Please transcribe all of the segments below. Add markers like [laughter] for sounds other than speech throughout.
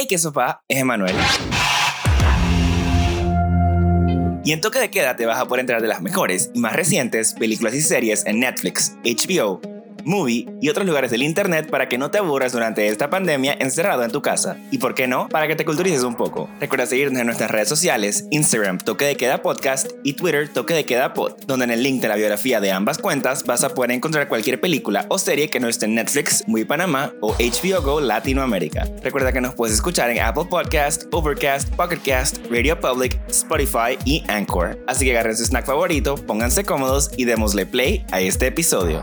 Hey, que sopa, es Emanuel. Y en Toque de Queda te vas a poder enterar de las mejores y más recientes películas y series en Netflix, HBO, Movie y otros lugares del internet para que no te aburras durante esta pandemia encerrado en tu casa. Y por qué no, para que te culturices un poco. Recuerda seguirnos en nuestras redes sociales, Instagram Toque de Queda Podcast y Twitter Toque de Queda Pod, donde en el link de la biografía de ambas cuentas vas a poder encontrar cualquier película o serie que no esté en Netflix, Muy Panamá o HBO Go Latinoamérica. Recuerda que nos puedes escuchar en Apple Podcast, Overcast, Pocketcast, Radio Public, Spotify y Anchor. Así que agarren su snack favorito, pónganse cómodos y démosle play a este episodio.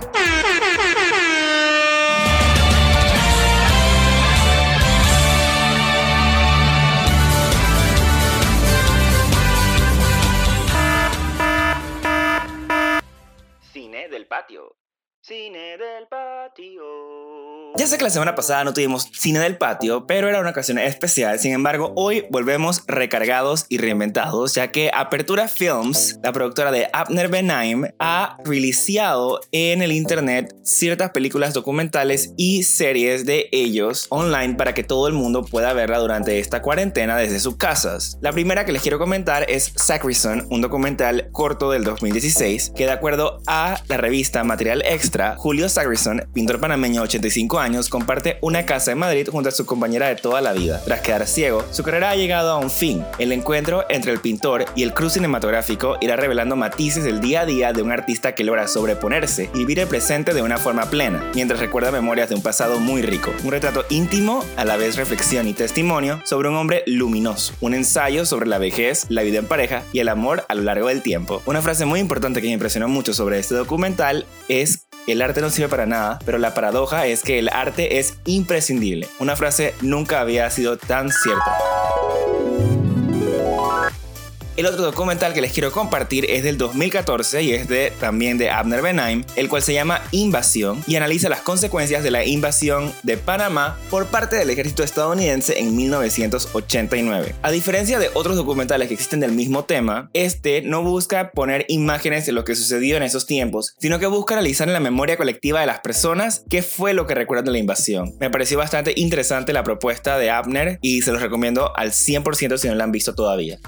Cine del patio. Ya sé que la semana pasada no tuvimos cine del patio, pero era una ocasión especial. Sin embargo, hoy volvemos recargados y reinventados, ya que Apertura Films, la productora de Abner Benaim, ha releaseado en el internet ciertas películas documentales y series de ellos online para que todo el mundo pueda verla durante esta cuarentena desde sus casas. La primera que les quiero comentar es Sacrison, un documental corto del 2016 que de acuerdo a la revista Material Extra Julio Sagrison, pintor panameño de 85 años, comparte una casa en Madrid junto a su compañera de toda la vida. Tras quedar ciego, su carrera ha llegado a un fin. El encuentro entre el pintor y el cruz cinematográfico irá revelando matices del día a día de un artista que logra sobreponerse y vivir el presente de una forma plena, mientras recuerda memorias de un pasado muy rico. Un retrato íntimo, a la vez reflexión y testimonio sobre un hombre luminoso. Un ensayo sobre la vejez, la vida en pareja y el amor a lo largo del tiempo. Una frase muy importante que me impresionó mucho sobre este documental es el arte no sirve para nada, pero la paradoja es que el arte es imprescindible. Una frase nunca había sido tan cierta. El otro documental que les quiero compartir es del 2014 y es de, también de Abner Benaim, el cual se llama Invasión y analiza las consecuencias de la invasión de Panamá por parte del ejército estadounidense en 1989. A diferencia de otros documentales que existen del mismo tema, este no busca poner imágenes de lo que sucedió en esos tiempos, sino que busca analizar en la memoria colectiva de las personas qué fue lo que recuerdan de la invasión. Me pareció bastante interesante la propuesta de Abner y se los recomiendo al 100% si no la han visto todavía.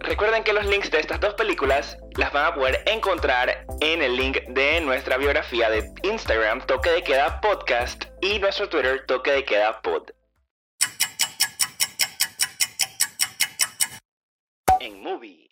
Recuerden que los links de estas dos películas las van a poder encontrar en el link de nuestra biografía de Instagram Toque de Queda Podcast y nuestro Twitter Toque de Queda Pod. En Movie.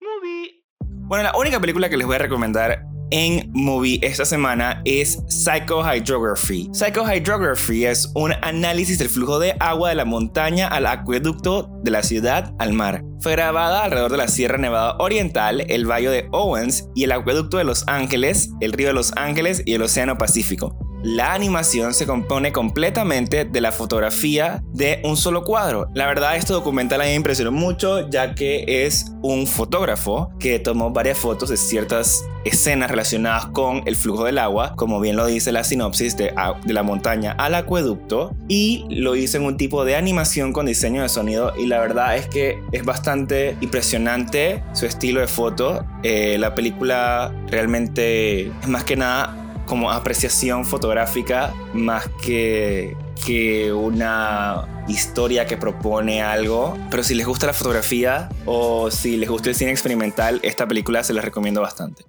Movie. Bueno, la única película que les voy a recomendar en movie esta semana es Psychohydrography. Psychohydrography es un análisis del flujo de agua de la montaña al acueducto de la ciudad al mar. Fue grabada alrededor de la Sierra Nevada Oriental, el Valle de Owens y el acueducto de Los Ángeles, el río de Los Ángeles y el Océano Pacífico. La animación se compone completamente de la fotografía de un solo cuadro. La verdad, este documental a mí me impresionó mucho, ya que es un fotógrafo que tomó varias fotos de ciertas escenas relacionadas con el flujo del agua, como bien lo dice la sinopsis de, la montaña al acueducto, y lo hizo en un tipo de animación con diseño de sonido. Y la verdad es que es bastante impresionante su estilo de foto. Eh, la película realmente es más que nada como apreciación fotográfica más que, que una historia que propone algo. Pero si les gusta la fotografía o si les gusta el cine experimental, esta película se les recomiendo bastante.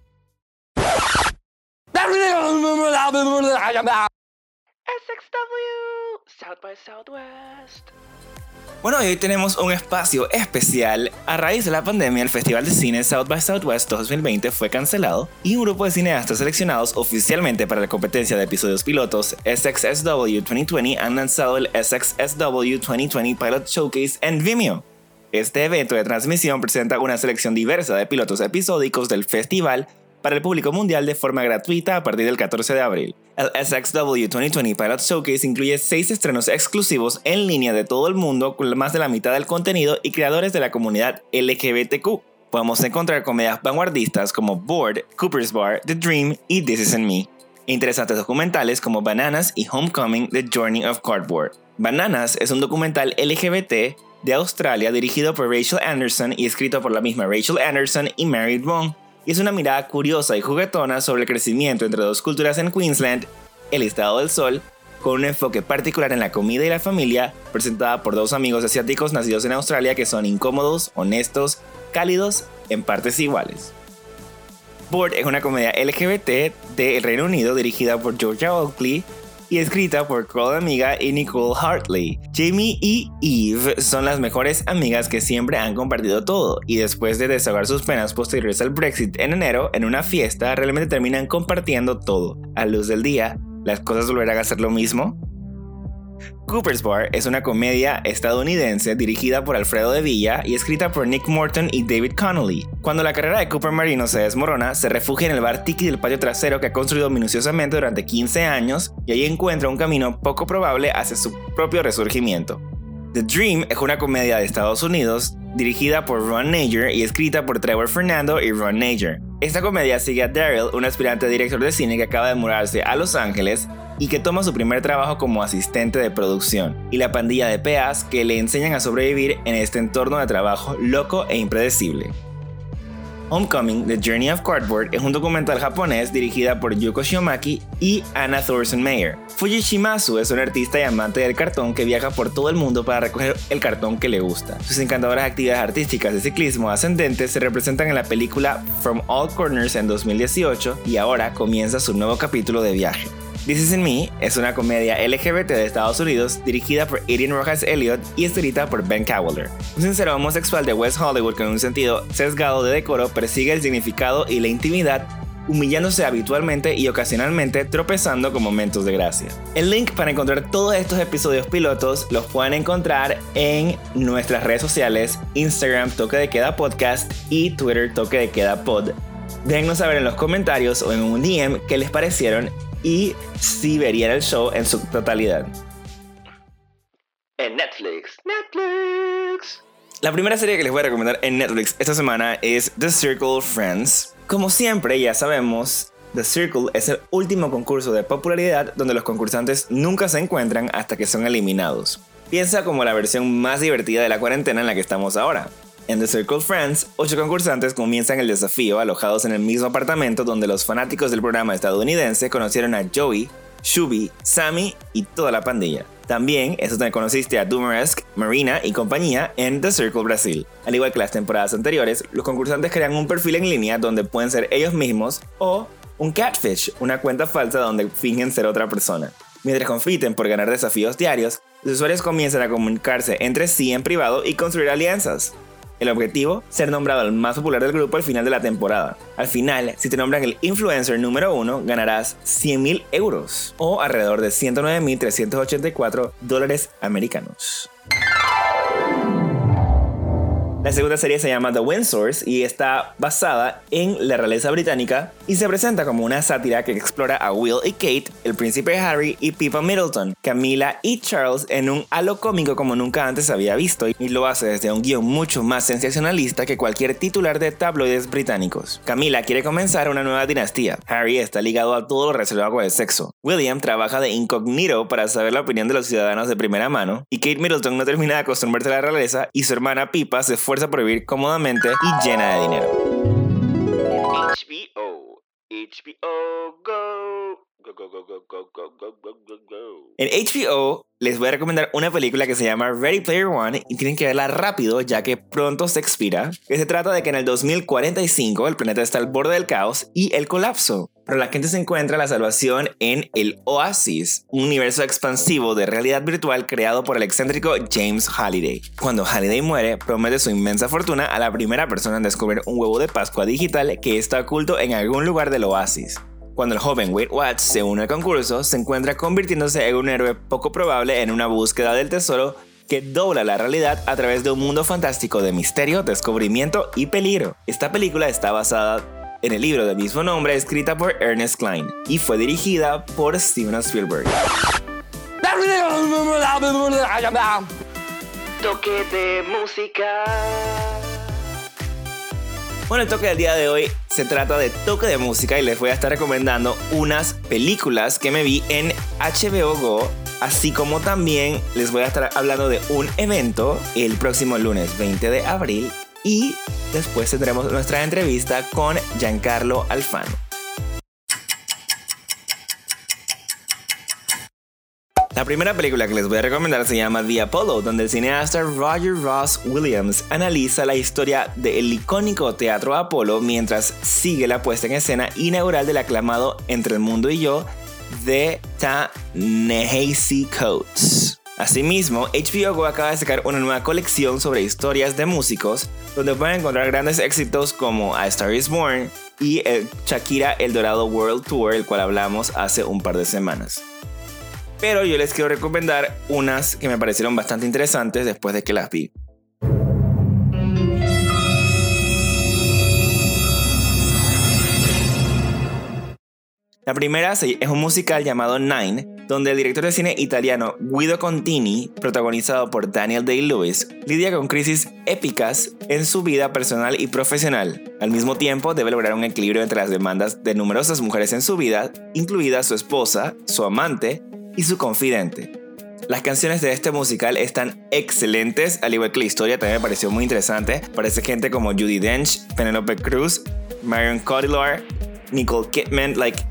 Bueno, hoy tenemos un espacio especial. A raíz de la pandemia, el Festival de Cine South by Southwest 2020 fue cancelado y un grupo de cineastas seleccionados oficialmente para la competencia de episodios pilotos SXSW 2020 han lanzado el SXSW 2020 Pilot Showcase en Vimeo. Este evento de transmisión presenta una selección diversa de pilotos episódicos del festival para el público mundial de forma gratuita a partir del 14 de abril. El SXW 2020 Pilot Showcase incluye 6 estrenos exclusivos en línea de todo el mundo con más de la mitad del contenido y creadores de la comunidad LGBTQ. Podemos encontrar comedias vanguardistas como Bored, Cooper's Bar, The Dream y This Isn't Me. Interesantes documentales como Bananas y Homecoming The Journey of Cardboard. Bananas es un documental LGBT de Australia dirigido por Rachel Anderson y escrito por la misma Rachel Anderson y Mary Wong y es una mirada curiosa y juguetona sobre el crecimiento entre dos culturas en Queensland, el estado del sol, con un enfoque particular en la comida y la familia, presentada por dos amigos asiáticos nacidos en Australia que son incómodos, honestos, cálidos, en partes iguales. Board es una comedia LGBT del Reino Unido dirigida por Georgia Oakley y escrita por Cole Amiga y Nicole Hartley. Jamie y Eve son las mejores amigas que siempre han compartido todo y después de desahogar sus penas posteriores al Brexit en enero en una fiesta realmente terminan compartiendo todo. A luz del día, ¿las cosas volverán a ser lo mismo? Cooper's Bar es una comedia estadounidense dirigida por Alfredo de Villa y escrita por Nick Morton y David Connolly. Cuando la carrera de Cooper Marino se desmorona, se refugia en el bar Tiki del patio trasero que ha construido minuciosamente durante 15 años y ahí encuentra un camino poco probable hacia su propio resurgimiento. The Dream es una comedia de Estados Unidos dirigida por Ron Nager y escrita por Trevor Fernando y Ron Nager. Esta comedia sigue a Daryl, un aspirante director de cine que acaba de mudarse a Los Ángeles y que toma su primer trabajo como asistente de producción, y la pandilla de peas que le enseñan a sobrevivir en este entorno de trabajo loco e impredecible. Homecoming, The Journey of Cardboard es un documental japonés dirigida por Yuko Shiomaki y Anna Thorson Mayer. Fujishimasu es un artista y amante del cartón que viaja por todo el mundo para recoger el cartón que le gusta. Sus encantadoras actividades artísticas de ciclismo ascendente se representan en la película From All Corners en 2018 y ahora comienza su nuevo capítulo de viaje. This Is In Me es una comedia LGBT de Estados Unidos dirigida por Adrian Rojas Elliott y escrita por Ben Cowler. Un sincero homosexual de West Hollywood con un sentido sesgado de decoro persigue el significado y la intimidad humillándose habitualmente y ocasionalmente tropezando con momentos de gracia. El link para encontrar todos estos episodios pilotos los pueden encontrar en nuestras redes sociales, Instagram Toque de Queda Podcast y Twitter Toque de Queda Pod. Déjennos saber en los comentarios o en un DM qué les parecieron y si verían el show en su totalidad. En Netflix. Netflix. La primera serie que les voy a recomendar en Netflix esta semana es The Circle Friends. Como siempre, ya sabemos, The Circle es el último concurso de popularidad donde los concursantes nunca se encuentran hasta que son eliminados. Piensa como la versión más divertida de la cuarentena en la que estamos ahora. En The Circle Friends, ocho concursantes comienzan el desafío alojados en el mismo apartamento donde los fanáticos del programa estadounidense conocieron a Joey, Shubi, Sammy y toda la pandilla. También es donde conociste a Doomeresk, Marina y compañía en The Circle Brasil. Al igual que las temporadas anteriores, los concursantes crean un perfil en línea donde pueden ser ellos mismos o un catfish, una cuenta falsa donde fingen ser otra persona. Mientras compiten por ganar desafíos diarios, los usuarios comienzan a comunicarse entre sí en privado y construir alianzas. El objetivo, ser nombrado el más popular del grupo al final de la temporada. Al final, si te nombran el influencer número uno, ganarás 100.000 euros o alrededor de 109.384 dólares americanos. La segunda serie se llama The Windsors y está basada en la realeza británica y se presenta como una sátira que explora a Will y Kate, el príncipe Harry y Pippa Middleton, Camila y Charles en un halo cómico como nunca antes había visto y lo hace desde un guion mucho más sensacionalista que cualquier titular de tabloides británicos. Camila quiere comenzar una nueva dinastía. Harry está ligado a todo lo reservado el sexo. William trabaja de incógnito para saber la opinión de los ciudadanos de primera mano y Kate Middleton no termina de acostumbrarse a la realeza y su hermana Pippa se fue por vivir cómodamente y llena de dinero. En HBO les voy a recomendar una película que se llama Ready Player One y tienen que verla rápido ya que pronto se expira. Que se trata de que en el 2045 el planeta está al borde del caos y el colapso. Pero la gente se encuentra la salvación en el Oasis, un universo expansivo de realidad virtual creado por el excéntrico James Halliday. Cuando Halliday muere, promete su inmensa fortuna a la primera persona en descubrir un huevo de Pascua digital que está oculto en algún lugar del Oasis. Cuando el joven Wade Watts se une al concurso, se encuentra convirtiéndose en un héroe poco probable en una búsqueda del tesoro que dobla la realidad a través de un mundo fantástico de misterio, descubrimiento y peligro. Esta película está basada en el libro del mismo nombre escrita por Ernest Klein y fue dirigida por Steven Spielberg. Toque de música. Bueno, el toque del día de hoy se trata de toque de música y les voy a estar recomendando unas películas que me vi en HBO Go, así como también les voy a estar hablando de un evento el próximo lunes 20 de abril y después tendremos nuestra entrevista con Giancarlo Alfano. La primera película que les voy a recomendar se llama The Apollo, donde el cineasta Roger Ross Williams analiza la historia del icónico Teatro Apolo mientras sigue la puesta en escena inaugural del aclamado Entre el Mundo y Yo de Ta-Nehisi Coates. Asimismo, HBO acaba de sacar una nueva colección sobre historias de músicos, donde pueden encontrar grandes éxitos como A Star Is Born y el Shakira El Dorado World Tour, el cual hablamos hace un par de semanas. Pero yo les quiero recomendar unas que me parecieron bastante interesantes después de que las vi. La primera es un musical llamado Nine, donde el director de cine italiano Guido Contini, protagonizado por Daniel Day-Lewis, lidia con crisis épicas en su vida personal y profesional. Al mismo tiempo, debe lograr un equilibrio entre las demandas de numerosas mujeres en su vida, incluida su esposa, su amante y su confidente. Las canciones de este musical están excelentes, al igual que la historia también me pareció muy interesante. Parece gente como Judy Dench, Penelope Cruz, Marion Cotillard, Nicole Kidman, like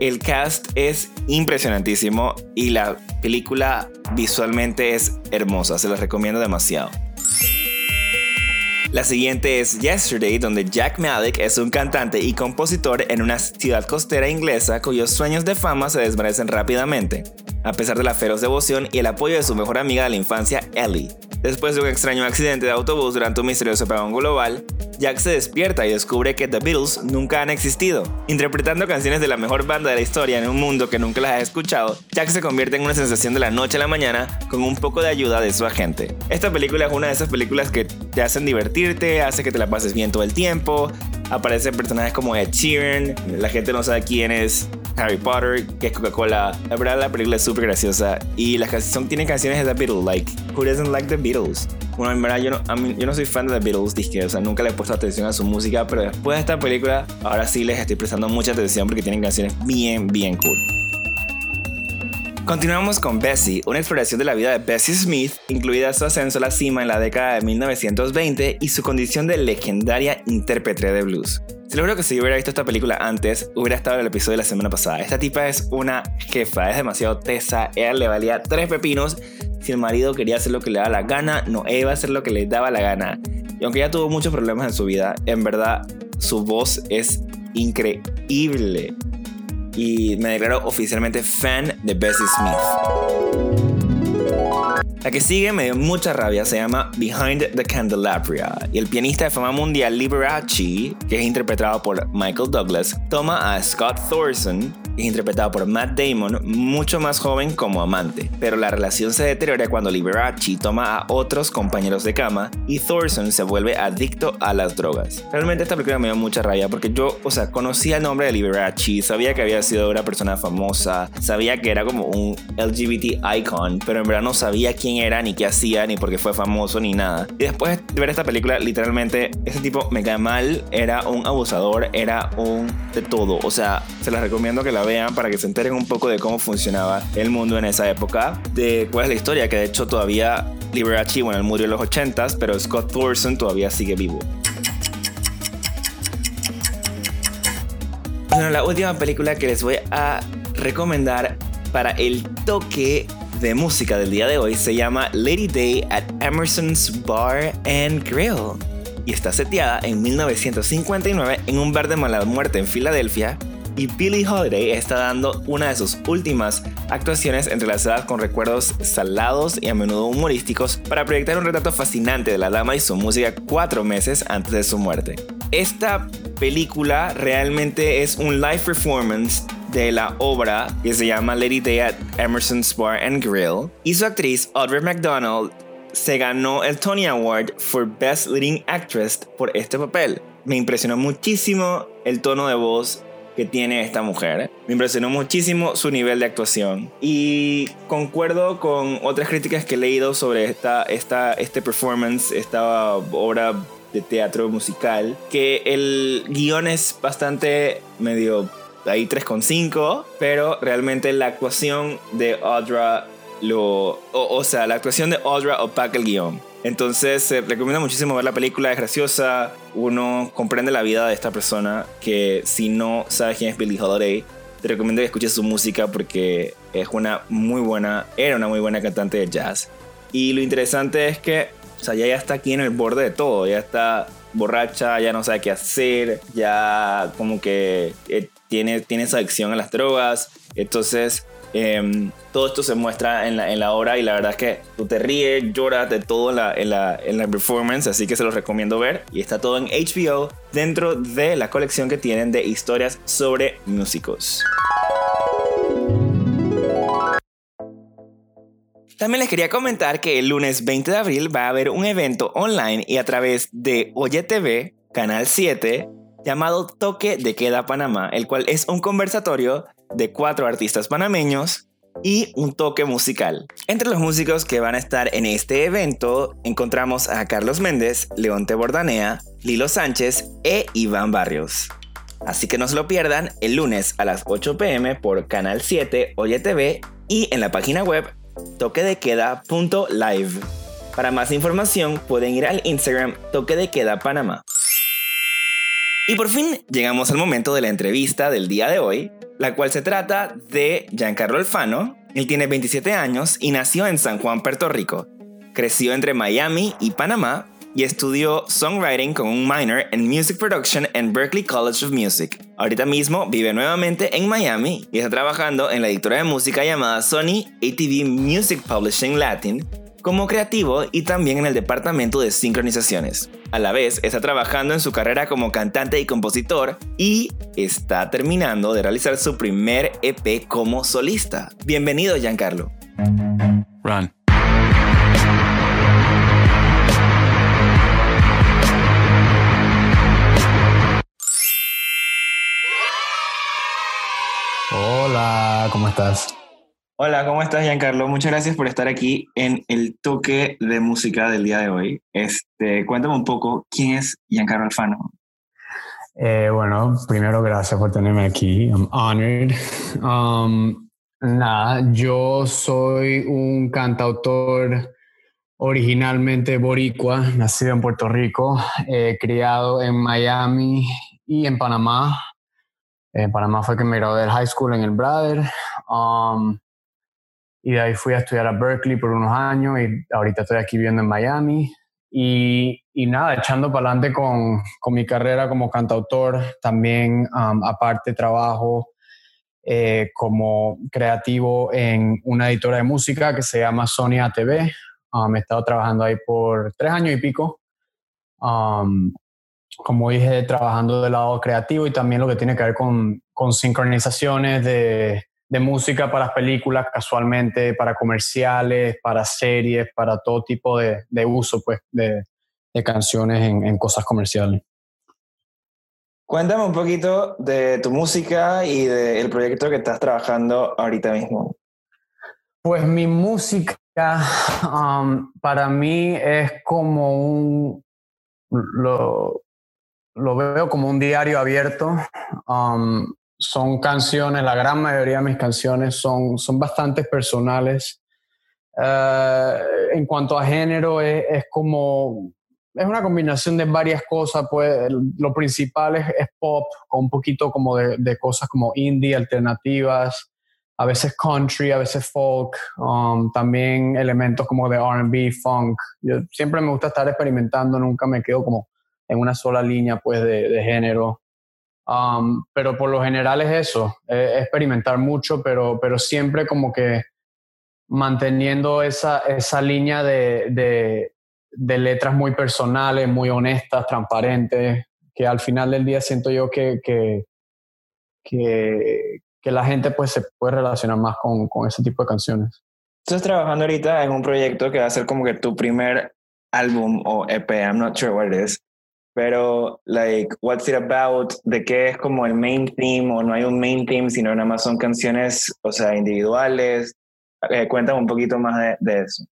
el cast es impresionantísimo y la película visualmente es hermosa, se la recomiendo demasiado. La siguiente es Yesterday, donde Jack Malik es un cantante y compositor en una ciudad costera inglesa cuyos sueños de fama se desvanecen rápidamente, a pesar de la feroz devoción y el apoyo de su mejor amiga de la infancia, Ellie. Después de un extraño accidente de autobús durante un misterioso apagón global, Jack se despierta y descubre que The Beatles nunca han existido. Interpretando canciones de la mejor banda de la historia en un mundo que nunca las ha escuchado, Jack se convierte en una sensación de la noche a la mañana con un poco de ayuda de su agente. Esta película es una de esas películas que te hacen divertirte, hace que te la pases bien todo el tiempo. Aparecen personajes como Ed Sheeran, la gente no sabe quién es Harry Potter, que es Coca-Cola. La verdad, la película es súper graciosa y las canciones tienen canciones de The Beatles, like Who Doesn't Like The Beatles. Bueno, en verdad yo no, yo no soy fan de The Beatles, disque, o sea, nunca le he puesto atención a su música, pero después de esta película, ahora sí les estoy prestando mucha atención porque tienen canciones bien, bien cool. Continuamos con Bessie, una exploración de la vida de Bessie Smith, incluida su ascenso a la cima en la década de 1920 y su condición de legendaria intérprete de blues. Se lo que si hubiera visto esta película antes, hubiera estado en el episodio de la semana pasada. Esta tipa es una jefa, es demasiado tesa. Ella le valía tres pepinos. Si el marido quería hacer lo que le daba la gana, no, iba a hacer lo que le daba la gana. Y aunque ella tuvo muchos problemas en su vida, en verdad su voz es increíble. Y me declaro oficialmente fan de Bessie Smith. La que sigue me dio mucha rabia, se llama Behind the Candelabra y el pianista de fama mundial Liberace, que es interpretado por Michael Douglas, toma a Scott Thorson es interpretado por Matt Damon, mucho más joven como amante, pero la relación se deteriora cuando Liberace toma a otros compañeros de cama y Thorson se vuelve adicto a las drogas. Realmente esta película me dio mucha rabia porque yo, o sea, conocía el nombre de Liberace, sabía que había sido una persona famosa, sabía que era como un LGBT icon, pero en verdad no sabía quién era, ni qué hacía, ni por qué fue famoso, ni nada. Y después de ver esta película, literalmente, ese tipo me cae mal, era un abusador, era un de todo. O sea, se las recomiendo que la vean para que se enteren un poco de cómo funcionaba el mundo en esa época, de cuál es la historia, que de hecho todavía Liberace, bueno, él murió en los 80s, pero Scott Thorson todavía sigue vivo. Bueno, la última película que les voy a recomendar para el toque de música del día de hoy se llama Lady Day at Emerson's Bar and Grill y está seteada en 1959 en un bar de mala muerte en Filadelfia y Billie Holiday está dando una de sus últimas actuaciones entrelazadas con recuerdos salados y a menudo humorísticos para proyectar un retrato fascinante de la dama y su música cuatro meses antes de su muerte. Esta película realmente es un live performance de la obra que se llama Lady Day at Emerson's Bar and Grill y su actriz Audrey McDonald se ganó el Tony Award for Best Leading Actress por este papel. Me impresionó muchísimo el tono de voz que tiene esta mujer. Me impresionó muchísimo su nivel de actuación. Y concuerdo con otras críticas que he leído sobre esta, esta, este performance, esta obra de teatro musical, que el guion es bastante medio ahí 3,5, pero realmente la actuación de Audra O, sea, la actuación de Audra opaca el guion. Entonces, se recomienda muchísimo ver la película, es graciosa, uno comprende la vida de esta persona que si no sabes quién es Billie Holiday, te recomiendo que escuches su música porque es una muy buena, era una muy buena cantante de jazz. Y lo interesante es que, o sea, ya, ya está aquí en el borde de todo, ya está borracha, ya no sabe qué hacer, ya como que eh, tiene, tiene esa adicción a las drogas. Entonces, Em, todo esto se muestra en la, en la, obra y la verdad es que tú te ríes, lloras de todo en la, en, la, en la performance, así que se los recomiendo ver. Y está todo en HBO dentro de la colección que tienen de historias sobre músicos. También les quería comentar que el lunes 20 de abril va a haber un evento online y a través de Oye TV, Canal 7, llamado Toque de Queda Panamá, el cual es un conversatorio de cuatro artistas panameños y un toque musical. Entre los músicos que van a estar en este evento encontramos a Carlos Méndez, Leonte Bordanea, Lilo Sánchez e Iván Barrios. Así que no se lo pierdan el lunes a las 8 pm por Canal 7 Oye TV y en la página web toquedequeda.live. Para más información pueden ir al Instagram Toque de Queda Panamá. Y por fin llegamos al momento de la entrevista del día de hoy, la cual se trata de Giancarlo Alfano. Él tiene 27 años y nació en San Juan, Puerto Rico. Creció entre Miami y Panamá y estudió songwriting con un minor en Music Production en Berklee College of Music. Ahorita mismo vive nuevamente en Miami y está trabajando en la editora de música llamada Sony ATV Music Publishing Latin como creativo y también en el departamento de sincronizaciones. A la vez, está trabajando en su carrera como cantante y compositor y está terminando de realizar su primer EP como solista. Bienvenido, Giancarlo. Run. Hola, ¿cómo estás? Hola, ¿cómo estás, Giancarlo? Muchas gracias por estar aquí en el toque de música del día de hoy. Este, cuéntame un poco, ¿quién es Giancarlo Alfano? Eh, bueno, primero gracias por tenerme aquí. I'm honored. Um, nada, yo soy un cantautor originalmente boricua, nacido en Puerto Rico, criado en Miami y en Panamá. En Panamá fue que me gradué del high school en el Brother. Um, y de ahí fui a estudiar a Berkeley por unos años y ahorita estoy aquí viviendo en Miami. Y, y nada, echando para adelante con, con, mi carrera como cantautor, también um, aparte trabajo eh, como creativo en una editora de música que se llama Sony ATV. Um, he estado trabajando ahí por tres años y pico. Um, como dije, trabajando del lado creativo y también lo que tiene que ver con, con sincronizaciones de, de música para películas casualmente, para comerciales, para series, para todo tipo de, uso pues, de, canciones en, cosas comerciales. Cuéntame un poquito de tu música y del proyecto que estás trabajando ahorita mismo. Pues mi música um, para mí es como un, lo, lo veo como un diario abierto. Um, son canciones, la gran mayoría de mis canciones son, son bastante personales. Eh, en cuanto a género, es, como, es una combinación de varias cosas, pues lo principal es, pop, con un poquito como de, cosas como indie, alternativas, a veces country, a veces folk, um, también elementos como de RB, funk. Yo siempre me gusta estar experimentando, nunca me quedo como en una sola línea pues de, de género. Um, pero por lo general es eso, es experimentar mucho, pero, pero siempre como que manteniendo esa, esa línea de, de, letras muy personales, muy honestas, transparentes, que al final del día siento yo que, que, que, que la gente pues se puede relacionar más con, con ese tipo de canciones. Estás trabajando ahorita en un proyecto que va a ser como que tu primer álbum o EP, I'm not sure what it is pero like what's it about de qué es como el main theme o no hay un main theme sino nada más son canciones o sea individuales eh, cuéntame un poquito más de, eso.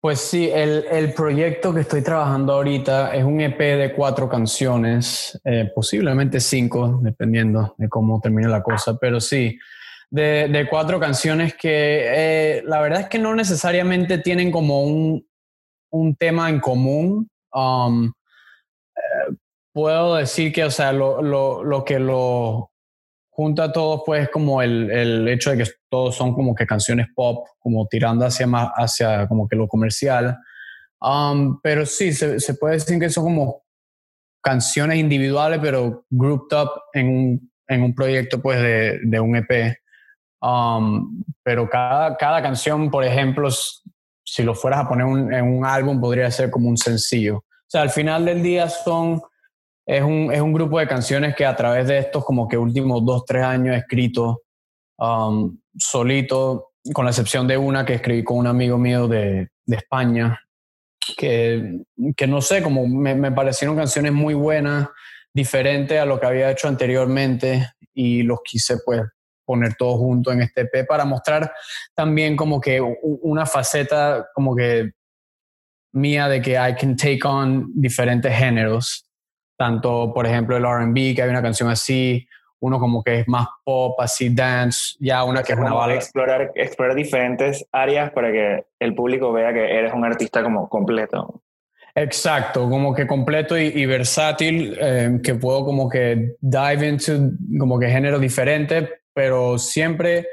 Pues sí el, el, proyecto que estoy trabajando ahorita es un EP de cuatro canciones eh, posiblemente cinco dependiendo de cómo termine la cosa pero sí de, de cuatro canciones que eh, la verdad es que no necesariamente tienen como un, un tema en común. Um, puedo decir que, o sea, lo, lo, lo, que lo junta a todos, pues, como el, el, hecho de que todos son como que canciones pop, como tirando hacia más, hacia como que lo comercial. Um, pero sí, se, se, puede decir que son como canciones individuales, pero grouped up en un, en un proyecto, pues, de, de un EP. Um, pero cada, cada canción, por ejemplo, si lo fueras a poner en un álbum, podría ser como un sencillo. O sea, al final del día son es un, es un grupo de canciones que a través de estos como que últimos dos, tres años escrito um, solito, con la excepción de una que escribí con un amigo mío de, de España, que, que, no sé, como me, me, parecieron canciones muy buenas, diferentes a lo que había hecho anteriormente y los quise pues poner todos juntos en este EP para mostrar también como que una faceta como que mía de que I can take on diferentes géneros tanto por ejemplo el RB, que hay una canción así, uno como que es más pop, así dance, ya una que es una bala. Explorar, explorar diferentes áreas para que el público vea que eres un artista como completo. Exacto, como que completo y, versátil, eh, que puedo como que dive into como que géneros diferentes, pero siempre,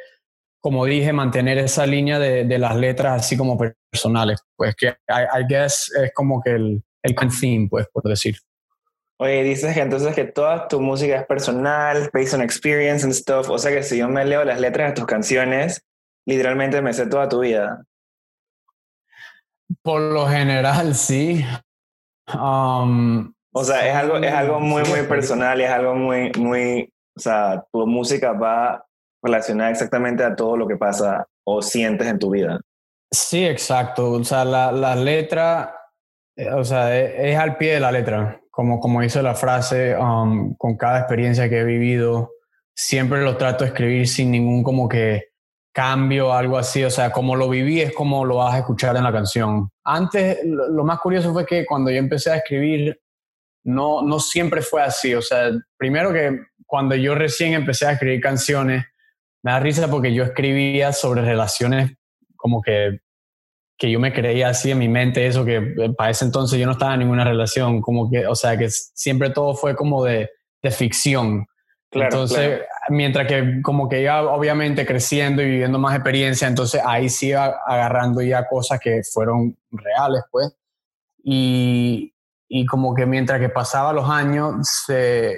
como dije, mantener esa línea de, de las letras así como personales, pues que I, I guess es como que el, el theme, pues, por decir. Oye, dices que entonces que toda tu música es personal, based on experience and stuff. O sea que si yo me leo las letras de tus canciones, literalmente me sé toda tu vida. Por lo general, sí. Um, o sea, es algo, es algo muy, muy personal y es algo muy, muy, o sea, tu música va relacionada exactamente a todo lo que pasa o sientes en tu vida. Sí, exacto. O sea, la, la letra, eh, o sea, es, es al pie de la letra como, como hizo la frase, um, con cada experiencia que he vivido, siempre lo trato de escribir sin ningún como que cambio o algo así. O sea, como lo viví es como lo vas a escuchar en la canción. Antes, lo, más curioso fue que cuando yo empecé a escribir, no, no siempre fue así. O sea, primero que cuando yo recién empecé a escribir canciones, me da risa porque yo escribía sobre relaciones como que que yo me creía así en mi mente eso, que eh, para ese entonces yo no estaba en ninguna relación, como que, o sea, que siempre todo fue como de, de ficción. Claro, entonces, mientras que como que iba obviamente creciendo y viviendo más experiencia, entonces ahí sí iba agarrando ya cosas que fueron reales, pues. Y, y como que mientras que pasaba los años, se,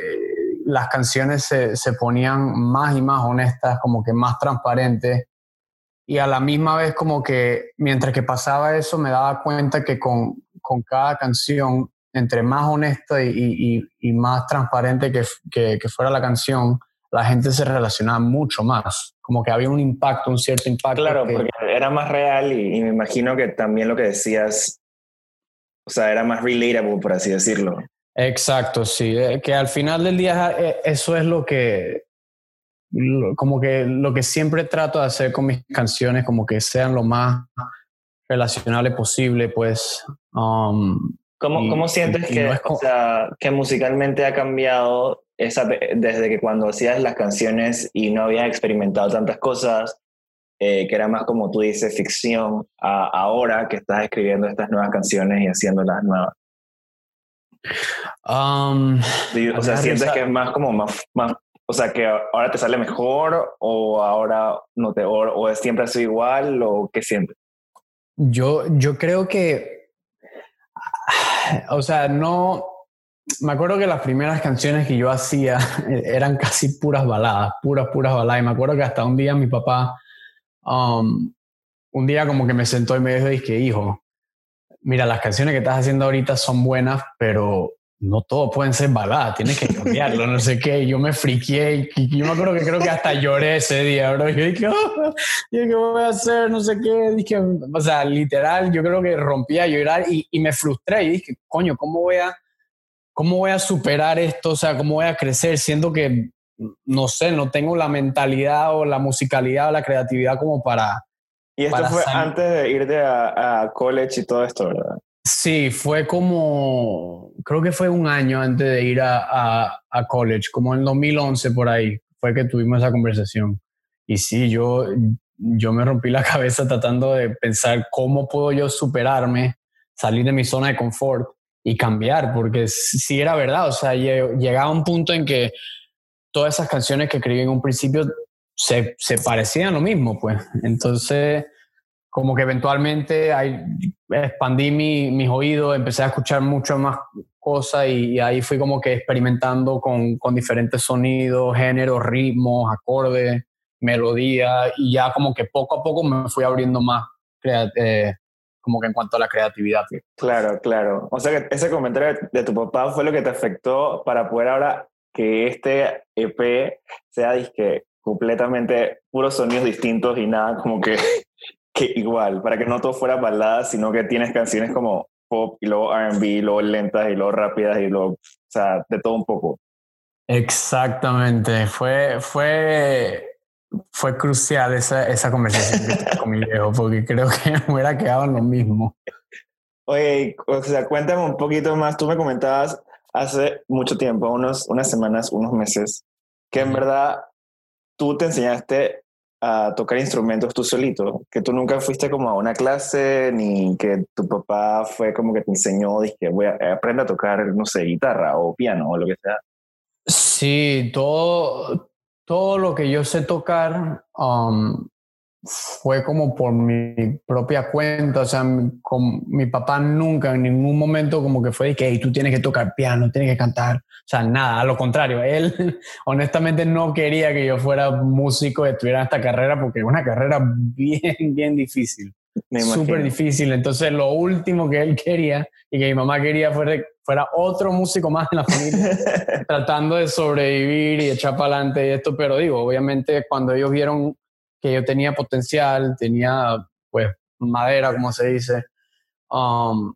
las canciones se, se ponían más y más honestas, como que más transparentes y a la misma vez como que mientras que pasaba eso me daba cuenta que con, con cada canción, entre más honesta y, y, y más transparente que, que, que, fuera la canción, la gente se relacionaba mucho más, como que había un impacto, un cierto impacto. Claro, porque era más real y, y me imagino que también lo que decías, o sea, era más relatable, por así decirlo. Exacto, sí, eh, que al final del día eh, eso es lo que como que lo que siempre trato de hacer con mis canciones, como que sean lo más relacionables posible, pues. Um, ¿Cómo, ¿Cómo, sientes que, o sea, que musicalmente ha cambiado esa, desde que cuando hacías las canciones y no habías experimentado tantas cosas, eh, que era más como tú dices, ficción, a ahora que estás escribiendo estas nuevas canciones y haciéndolas nuevas? Um, o sea, sientes que es más como más, más o sea, que ahora te sale mejor o ahora no te, o, es siempre así igual o qué sientes? Yo, yo creo que, [sighs] o sea, no, me acuerdo que las primeras canciones que yo hacía [laughs] eran casi puras baladas, puras, puras baladas. Y me acuerdo que hasta un día mi papá, um, un día como que me sentó y me dijo, que hijo, mira, las canciones que estás haciendo ahorita son buenas, pero no todo pueden ser baladas, tienes que cambiarlo, no sé qué. yo me friqué y, yo me acuerdo que creo que hasta lloré ese día, bro. Yo dije, oh, ¿qué voy a hacer? No sé qué. Dije, o sea, literal, yo creo que rompí a llorar y, y, me frustré. Y dije, coño, ¿cómo voy, a, ¿cómo voy a superar esto? O sea, ¿cómo voy a crecer siendo que, no sé, no tengo la mentalidad o la musicalidad o la creatividad como para... Y esto fue antes de irte a, a college y todo esto, ¿verdad? Sí, fue como, creo que fue un año antes de ir a, a, college, como en 2011 por ahí, fue que tuvimos esa conversación. Y sí, yo, yo me rompí la [laughs] cabeza tratando de pensar cómo puedo yo superarme, salir de mi zona de confort y cambiar, porque sí era verdad, o sea, llegaba un punto en que todas esas canciones que escribí en un principio se, se parecían lo mismo, pues. Entonces, como que eventualmente hay, expandí mi, mis oídos, empecé a escuchar mucho más cosas y, ahí fui como que experimentando con, con diferentes sonidos, géneros, ritmos, acordes, melodías y ya como que poco a poco me fui abriendo más eh, como que en cuanto a la creatividad. Claro, claro. O sea que ese comentario de tu papá fue lo que te afectó para poder ahora que este EP sea disque completamente puros sonidos distintos y nada como que, [laughs] que igual, para que no todo fuera balada, sino que tienes canciones como pop y luego RB, luego lentas y luego rápidas y luego, o sea, de todo un poco. Exactamente, fue, fue, fue crucial esa, esa conversación con mi viejo, porque creo que [laughs] me hubiera quedado en lo mismo. Oye, o sea, cuéntame un poquito más, tú me comentabas hace mucho tiempo, unos, unas semanas, unos meses, que en verdad tú te enseñaste a tocar instrumentos tú solito, que tú nunca fuiste como a una clase, ni que tu papá fue como que te enseñó, dije, voy a aprender a tocar, no sé, guitarra o piano o lo que sea. Sí, todo, todo lo que yo sé tocar um, fue como por mi propia cuenta, o sea, con, mi papá nunca en ningún momento como que fue de que tú tienes que tocar piano, tienes que cantar, o sea, nada, a lo contrario, [laughs] él honestamente no quería que yo fuera músico y estuviera en esta carrera porque es una carrera [laughs] bien, bien difícil, súper difícil, entonces lo último que él quería y que mi mamá quería fuera, fuera otro músico más en la familia, [laughs] tratando de sobrevivir y echar para adelante y esto, pero digo, obviamente cuando ellos vieron que yo tenía potencial, tenía pues madera, como se dice. Um,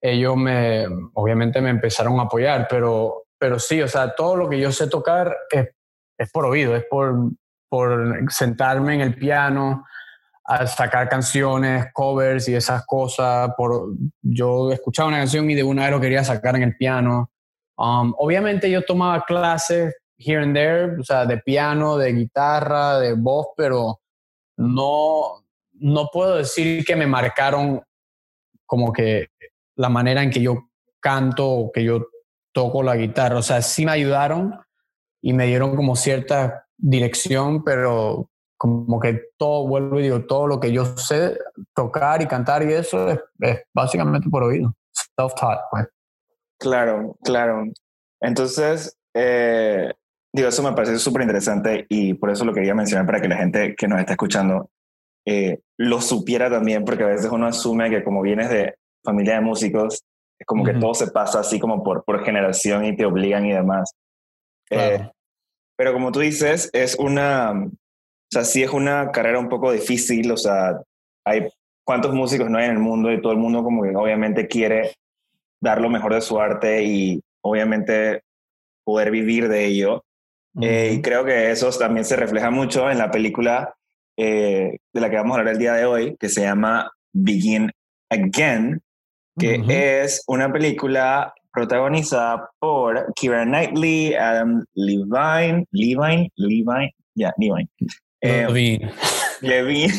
ellos me, obviamente me empezaron a apoyar, pero, pero sí, o sea, todo lo que yo sé tocar es, es por oído, es por, por sentarme en el piano, a sacar canciones, covers y esas cosas. Por, yo escuchaba una canción y de una vez lo quería sacar en el piano. Um, obviamente yo tomaba clases here and there, o sea, de piano, de guitarra, de voz, pero no, no puedo decir que me marcaron como que la manera en que yo canto o que yo toco la guitarra. O sea, sí me ayudaron y me dieron como cierta dirección, pero como que todo, vuelvo y digo, todo lo que yo sé tocar y cantar y eso es, básicamente por oído, self-taught. Pues. Claro, claro. Entonces, eh, Digo, eso me parece súper interesante y por eso lo quería mencionar para que la gente que nos está escuchando eh, lo supiera también, porque a veces uno asume que como vienes de familia de músicos, es como que todo se pasa así como por, por generación y te obligan y demás. Eh, pero como tú dices, es una, o sea, sí es una carrera un poco difícil, o sea, hay cuántos músicos no hay en el mundo y todo el mundo como que obviamente quiere dar lo mejor de su arte y obviamente poder vivir de ello. Eh, y creo que eso también se refleja mucho en la película eh, de la que vamos a hablar el día de hoy, que se llama Begin Again, que es una película protagonizada por Kira Knightley, Adam Levine, Levine, Levine, ya, Levine. Eh, Levine. [laughs] Levine.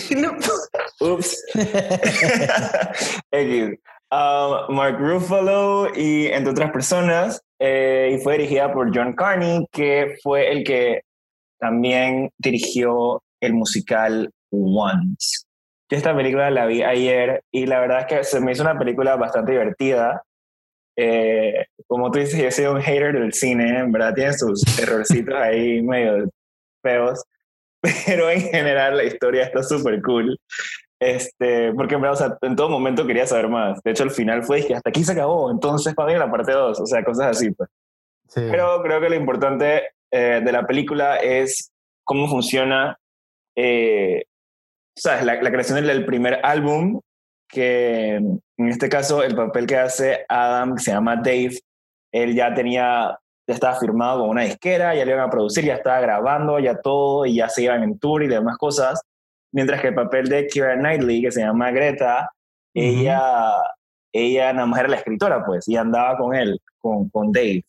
Ups. [laughs] Um, Mark Ruffalo y entre otras personas. Eh, y fue dirigida por John Carney, que fue el que también dirigió el musical Once. Yo esta película la vi ayer y la verdad es que se me hizo una película bastante divertida. Eh, como tú dices, yo soy un hater del cine, en verdad tiene sus errorcitos ahí medio feos, [laughs] pero en general la historia está súper cool. Este, porque o sea, en todo momento quería saber más. De hecho, al final fue que hasta aquí se acabó, entonces para la parte 2, o sea, cosas así. Pues. Pero creo que lo importante eh, de la película es cómo funciona eh, ¿sabes? La, la, creación del primer álbum, que en este caso el papel que hace Adam, que se llama Dave, él ya tenía, ya estaba firmado con una disquera, ya le iban a producir, ya estaba grabando, ya todo, y ya se iban en tour y demás cosas mientras que el papel de Kira Knightley, que se llama Greta, ella, ella nada más era la escritora, pues, y andaba con él, con, con Dave.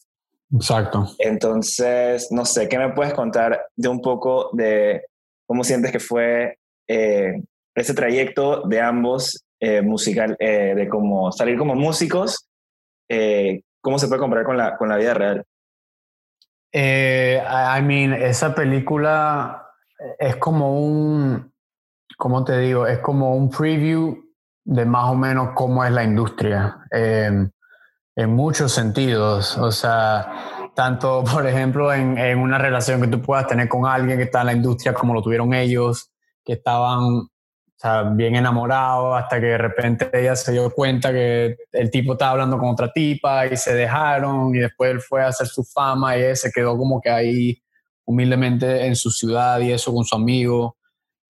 Exacto. Entonces, no sé, ¿qué me puedes contar de un poco de cómo sientes que fue eh, ese trayecto de ambos eh, musical, eh, de cómo salir como músicos, cómo se puede comparar con la, con la vida real? Eh, I mean, esa película es como un, ¿cómo te digo? Es como un preview de más o menos cómo es la industria. Eh, en muchos sentidos. O sea, tanto, [laughs] por ejemplo, en, una relación que tú puedas tener con alguien que está en la industria como lo tuvieron ellos, que estaban bien enamorados hasta que de repente ella se dio cuenta que el tipo estaba hablando con otra tipa y se dejaron y después él fue a hacer su fama y él se quedó como que ahí humildemente en su ciudad y eso con su amigo.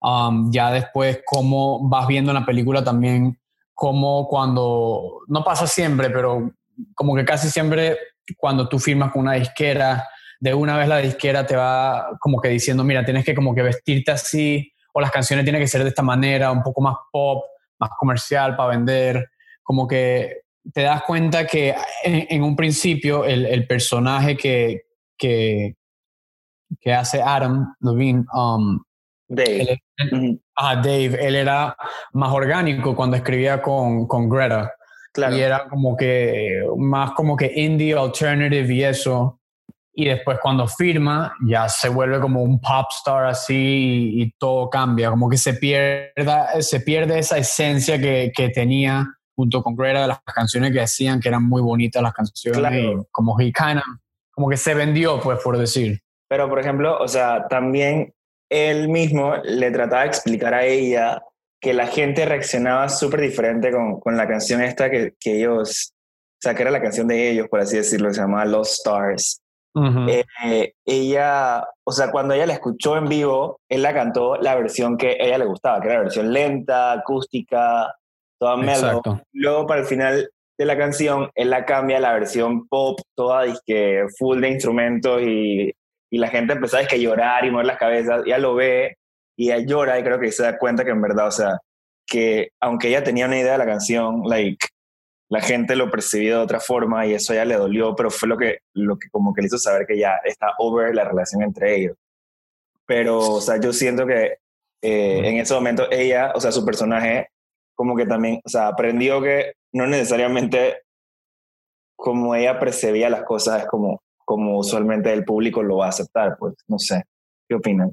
Um, ya después, cómo vas viendo en la película también, cómo cuando, no pasa siempre, pero como que casi siempre cuando tú firmas con una disquera, de una vez la disquera te va como que diciendo, mira, tienes que como que vestirte así, o las canciones tienen que ser de esta manera, un poco más pop, más comercial para vender, como que te das cuenta que en, un principio el, el personaje que, que, que, hace Adam Levine, um, Dave. Él, Dave, él era más orgánico cuando escribía con, con Greta. Y era como que más como que indie alternative y eso. Y después cuando firma ya se vuelve como un pop star así y, todo cambia, como que se, pierda, se pierde esa esencia que, que tenía junto con Greta de las canciones que hacían, que eran muy bonitas las canciones, como he como que se vendió, pues por decir. Pero por ejemplo, o sea, también él mismo le trataba de explicar a ella que la gente reaccionaba súper diferente con, con, la canción esta que, que, ellos, o sea, que era la canción de ellos, por así decirlo, se llamaba Lost Stars. Eh, ella, o sea, cuando ella la escuchó en vivo, él la cantó la versión que a ella le gustaba, que era la versión lenta, acústica, toda mellow. Luego, para el final de la canción, él la cambia a la versión pop, toda disque, full de instrumentos y, y la gente empezó a llorar y mover las cabezas. Ya lo ve y ella llora y creo que se da cuenta que en verdad, o sea, que aunque ella tenía una idea de la canción, like, la gente lo percibió de otra forma y eso ya le dolió, pero fue lo que, lo que como que le hizo saber que ya está over la relación entre ellos. Pero, o sea, yo siento que eh, en ese momento ella, o sea, su personaje, como que también, o sea, aprendió que no necesariamente como ella percibía las cosas es como, como usualmente el público lo va a aceptar, pues, no sé. ¿Qué opinas?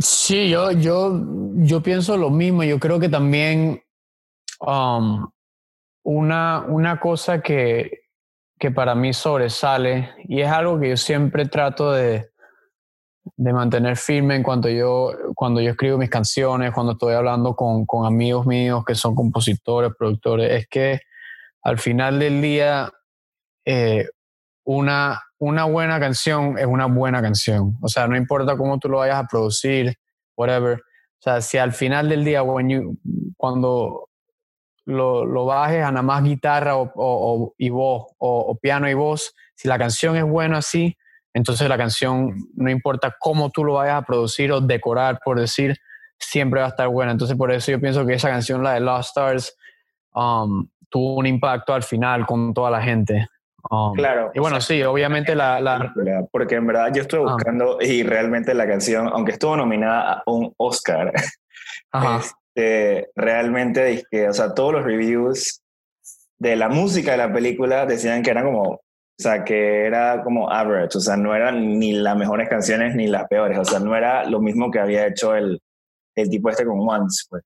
Sí, yo, yo, yo pienso lo mismo. Yo creo que también um, una, una cosa que, que para mí sobresale, y es algo que yo siempre trato de, de mantener firme en cuanto yo, cuando yo escribo mis canciones, cuando estoy hablando con, con amigos míos que son compositores, productores, es que al final del día eh, una, una buena canción es una buena canción. O sea, no importa cómo tú lo vayas a producir, whatever. O sea, si al final del día, cuando lo, lo, bajes a nada más guitarra o, o, y voz, o, piano y voz, si la canción es buena así, entonces la canción, no importa cómo tú lo vayas a producir o decorar, por decir, siempre va a estar buena. Entonces, por eso yo pienso que esa canción, la de Lost Stars, um, tuvo un impacto al final con toda la gente. Um, claro. Y bueno, sí, obviamente la, la, Porque en verdad yo estuve ah. buscando y realmente la canción, aunque estuvo nominada a un Oscar, [laughs] este, realmente, o sea, todos los reviews de la música de la película decían que era como, o sea, que era como average, o sea, no eran ni las mejores canciones ni las peores, o sea, no era lo mismo que había hecho el, el tipo este con Once, pues.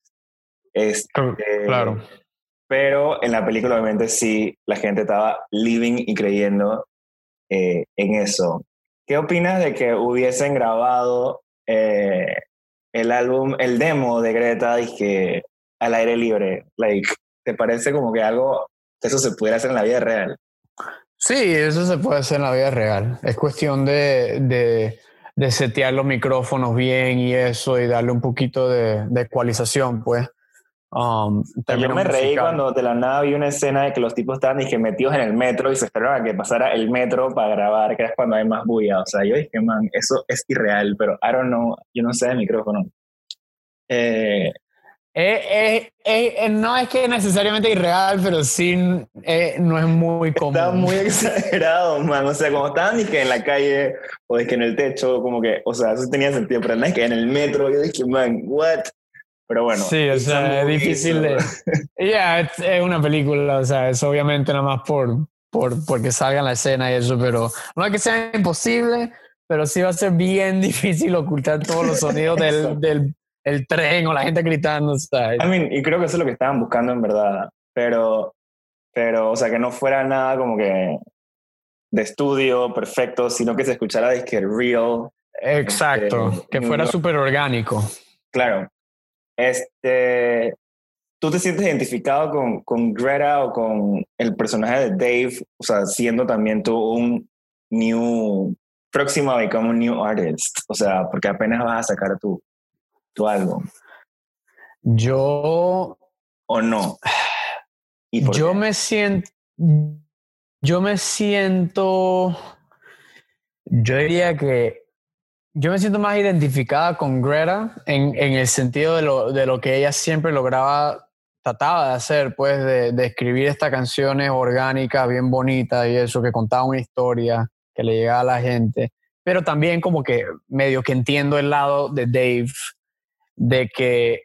Este, claro. Pero en la película obviamente sí, la gente estaba living y creyendo eh, en eso. ¿Qué opinas de que hubiesen grabado eh, el álbum, el demo de Greta que al aire libre? Like, ¿Te parece como que algo, eso se pudiera hacer en la vida real? Sí, eso se puede hacer en la vida real. Es cuestión de, de, de setear los micrófonos bien y eso y darle un poquito de, de ecualización, pues. Um, yo me reí cuando de la nada vi una escena de que los tipos estaban dije, metidos en el metro y se esperaban a que pasara el metro para grabar, que es cuando hay más bulla. O sea, yo dije, man, eso es irreal, pero I don't know, yo no sé de micrófono. Eh, eh, eh, no es que necesariamente irreal, pero sí no es muy común. Está muy [laughs] exagerado, man. O sea, como estaban dije, en la calle o que en el techo, como que, o sea, eso tenía sentido, pero no es que en el metro, yo dije, man, what? Pero bueno. Sí, o sea, es difícil de. [laughs] Ya, es, una película, o sea, es obviamente nada más por, por, porque salga en la escena y eso, pero no es que sea imposible, pero sí va a ser bien [laughs] difícil ocultar todos los sonidos del, del el tren o la gente gritando. ¿sabes? I mean, y creo que eso es lo que estaban buscando en verdad, pero, pero, o sea, que no fuera nada como que de estudio perfecto, sino que se escuchara de que real. Exacto, este, que fuera súper orgánico. Claro. Este, ¿Tú te sientes identificado con, con Greta o con el personaje de Dave? O sea, siendo también tú un new, próximo a become un new artist. O sea, porque apenas vas a sacar tu, tu álbum. Yo. ¿O no? ¿Y yo me siento. Yo me siento. Yo diría que. Yo me siento más identificada con Greta en, en el sentido de lo, de lo que ella siempre lograba, trataba de hacer, pues, de, de escribir estas canciones orgánicas, bien bonitas y eso, que contaba una historia, que le llegaba a la gente. Pero también como que medio que entiendo el lado de Dave, de que,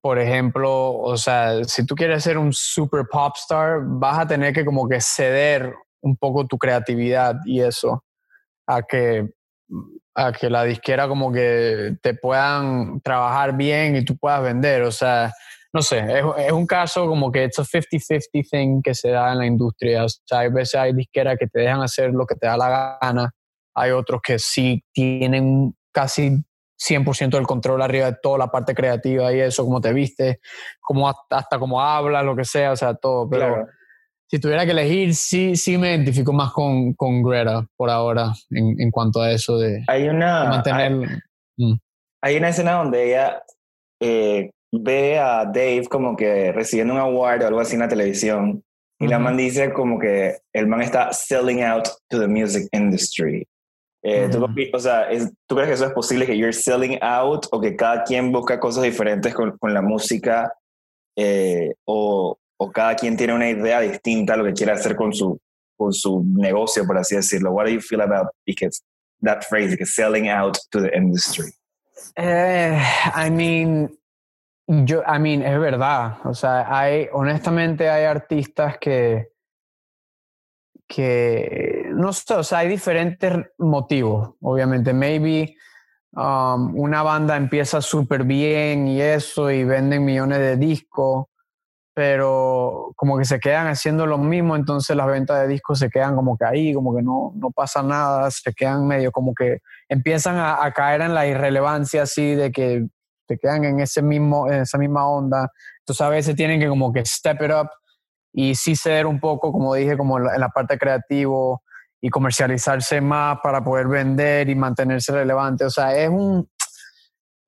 por ejemplo, o sea, si tú quieres ser un super pop star, vas a tener que como que ceder un poco tu creatividad y eso a que a que la disquera como que te puedan trabajar bien y tú puedas vender, o sea, no sé, es, un caso como que es un 50-50 thing que se da en la industria, o sea, hay veces hay disqueras que te dejan hacer lo que te da la gana, hay otros que sí tienen casi 100% del control arriba de toda la parte creativa y eso, como te viste, como hasta, hasta como hablas, lo que sea, o sea, todo. Pero. Si tuviera que elegir, sí, sí me identifico más con, con Greta por ahora en, en cuanto a eso de, Hay una, de mantener... Mm. hay una escena donde ella eh, ve a Dave como que recibiendo un award o algo así en la televisión y la man dice como que el man está selling out to the music industry. Eh, ¿tú, Ujú. opi- o sea, es- ¿tú crees que eso es posible que you're selling out o que cada quien busca cosas diferentes con, con la música eh, o, o cada quien tiene una idea distinta a lo que quiere hacer con su, con su negocio, por así decirlo? What do you feel about because that phrase, que selling out to the industry? Eh, I mean, yo, I mean, es verdad. O sea, hay, honestamente, hay artistas que, que, no sé, o sea, hay diferentes motivos, obviamente. Maybe um, una banda empieza súper bien y eso, y venden millones de discos, pero como que se quedan haciendo lo mismo, entonces las ventas de discos se quedan como que ahí, como que no, no pasa nada, se quedan medio como que empiezan a, caer en la irrelevancia así de que se quedan en ese mismo en esa misma onda. Entonces a veces tienen que como que step it up y sí ceder un poco como dije como en la, en la parte creativo y comercializarse más para poder vender y mantenerse relevante. O sea es un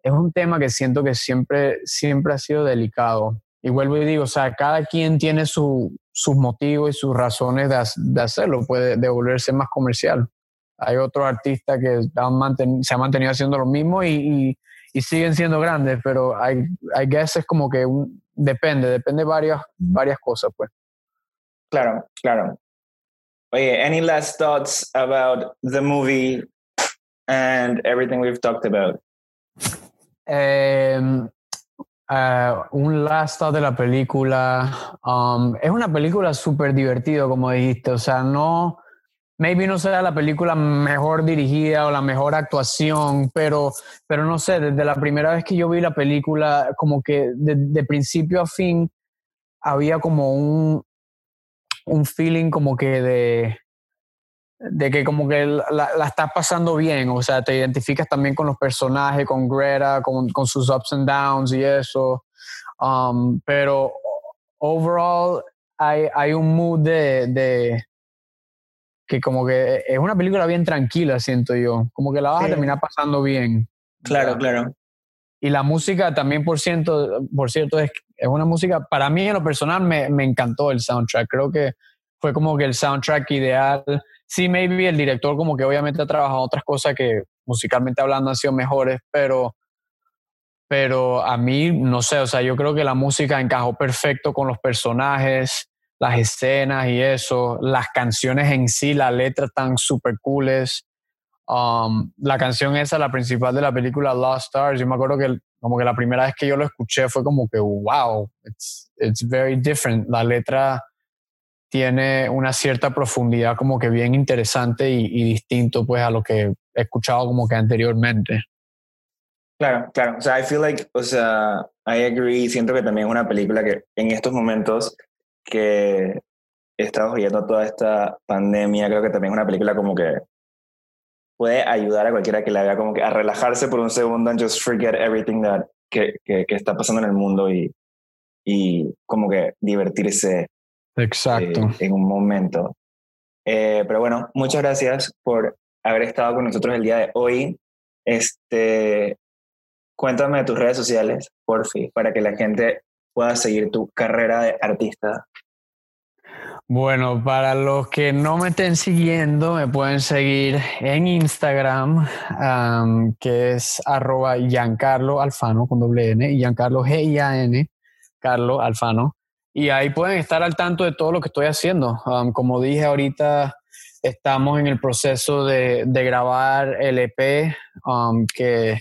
es un tema que siento que siempre siempre ha sido delicado y vuelvo y digo o sea cada quien tiene su, sus motivos y sus razones de, de hacerlo puede de volverse más comercial hay otros artistas que han manten- se han mantenido haciendo lo mismo y, y- y siguen siendo grandes, pero hay, hay guess es como que un- depende, depende de varias, varias cosas, pues. Claro, claro. Oye, any last thoughts about the movie and everything we've talked about? Eh, eh, un last de la película. um, es una película súper divertida, como dijiste. O sea, no. Maybe no sea la película mejor dirigida o la mejor actuación, pero, pero no sé, desde la primera vez que yo vi la película, como que de, de principio a fin había como un, un feeling como que de, de que como que la, la estás pasando bien, o sea, te identificas también con los personajes, con Greta, con, con sus ups and downs y eso, um, pero overall hay, hay un mood de, de, que como que es una película bien tranquila, siento yo, como que la vas Sí. a terminar pasando bien. Claro, claro. Y la música también, por cierto, por cierto es, es una música, para mí en lo personal me, me encantó el soundtrack. Creo que fue como que el soundtrack ideal. Sí, maybe el director como que obviamente ha trabajado otras cosas que musicalmente hablando han sido mejores, pero, pero a mí, no sé, o sea, yo creo que la música encajó perfecto con los personajes, las escenas y eso, las canciones en sí, las letras tan super cooles. Um, la canción esa, la principal de la película Lost Stars, yo me acuerdo que como que la primera vez que yo lo escuché fue como que wow, it's, it's very different. La letra tiene una cierta profundidad como que bien interesante y, y distinto pues a lo que he escuchado como que anteriormente. Claro, claro. O sea, I feel like, o sea, I agree. Siento que también es una película que en estos momentos que estamos viviendo toda esta pandemia, creo que también es una película como que puede ayudar a cualquiera que la vea como que a relajarse por un segundo and just forget everything that que, que, está pasando en el mundo y, y como que divertirse Exacto. Eh, en un momento. Eh, pero bueno, muchas gracias por haber estado con nosotros el día de hoy. Este, cuéntame de tus redes sociales, por fin, para que la gente pueda seguir tu carrera de artista. Bueno, para los que no me estén siguiendo, me pueden seguir en Instagram, que es arroba Giancarlo Alfano con doble N, y Giancarlo G-I-A-N, Carlo Alfano. Y ahí pueden estar al tanto de todo lo que estoy haciendo. como dije ahorita, estamos en el proceso de, de grabar el EP que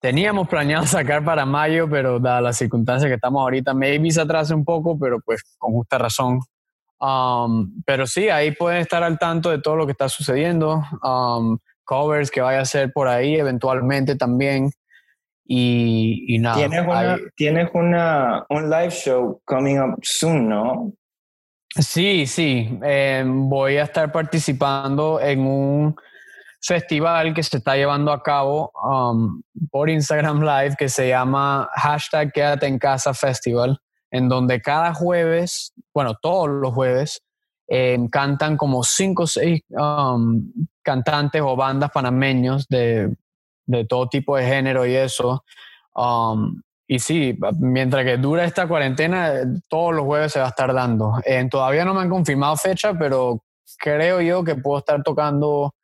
teníamos planeado [laughs] sacar para mayo, pero dada las circunstancias que estamos ahorita, maybe se atrase un poco, pero pues con justa razón Um, pero sí, ahí pueden estar al tanto de todo lo que está sucediendo. Um, covers que vaya a hacer por ahí eventualmente también. Y, y nada. Tienes, una, tienes una, un live show coming up soon, ¿no? Sí, sí. Eh, voy a estar participando en un festival que se está llevando a cabo um, por Instagram Live que se llama hashtag Quédate en Casa Festival en donde cada jueves, bueno, todos los jueves, eh, cantan como cinco o seis um, cantantes o bandas panameños de, de, todo tipo de género y eso. Um, y sí, mientras que dura esta cuarentena, todos los jueves se va a estar dando. Eh, todavía no me han confirmado fecha, pero creo yo que puedo estar tocando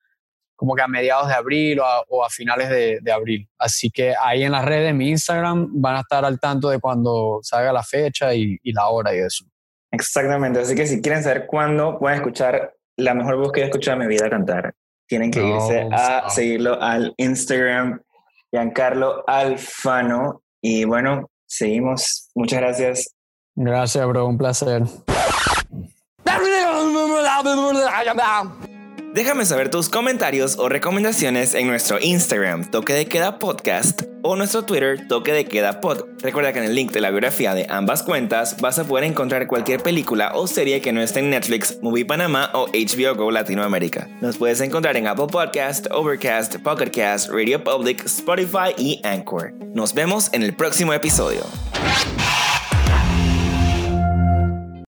como que a mediados de abril o a, finales de, abril. Así que ahí en las redes, mi Instagram, van a estar al tanto de cuando salga la fecha y, la hora y eso. Exactamente, así que si quieren saber cuándo pueden escuchar la mejor voz que he escuchado en mi vida cantar, tienen que irse a seguirlo al Instagram, Giancarlo Alfano. Y bueno, seguimos. Muchas gracias. Gracias, bro, un placer. Déjame saber tus comentarios o recomendaciones en nuestro Instagram, Toque de Queda Podcast, o nuestro Twitter, Toque de Queda Pod. Recuerda que en el link de la biografía de ambas cuentas vas a poder encontrar cualquier película o serie que no esté en Netflix, Movie Panamá o HBO Go Latinoamérica. Nos puedes encontrar en Apple Podcast, Overcast, Pocket Cast, Radio Public, Spotify y Anchor. Nos vemos en el próximo episodio.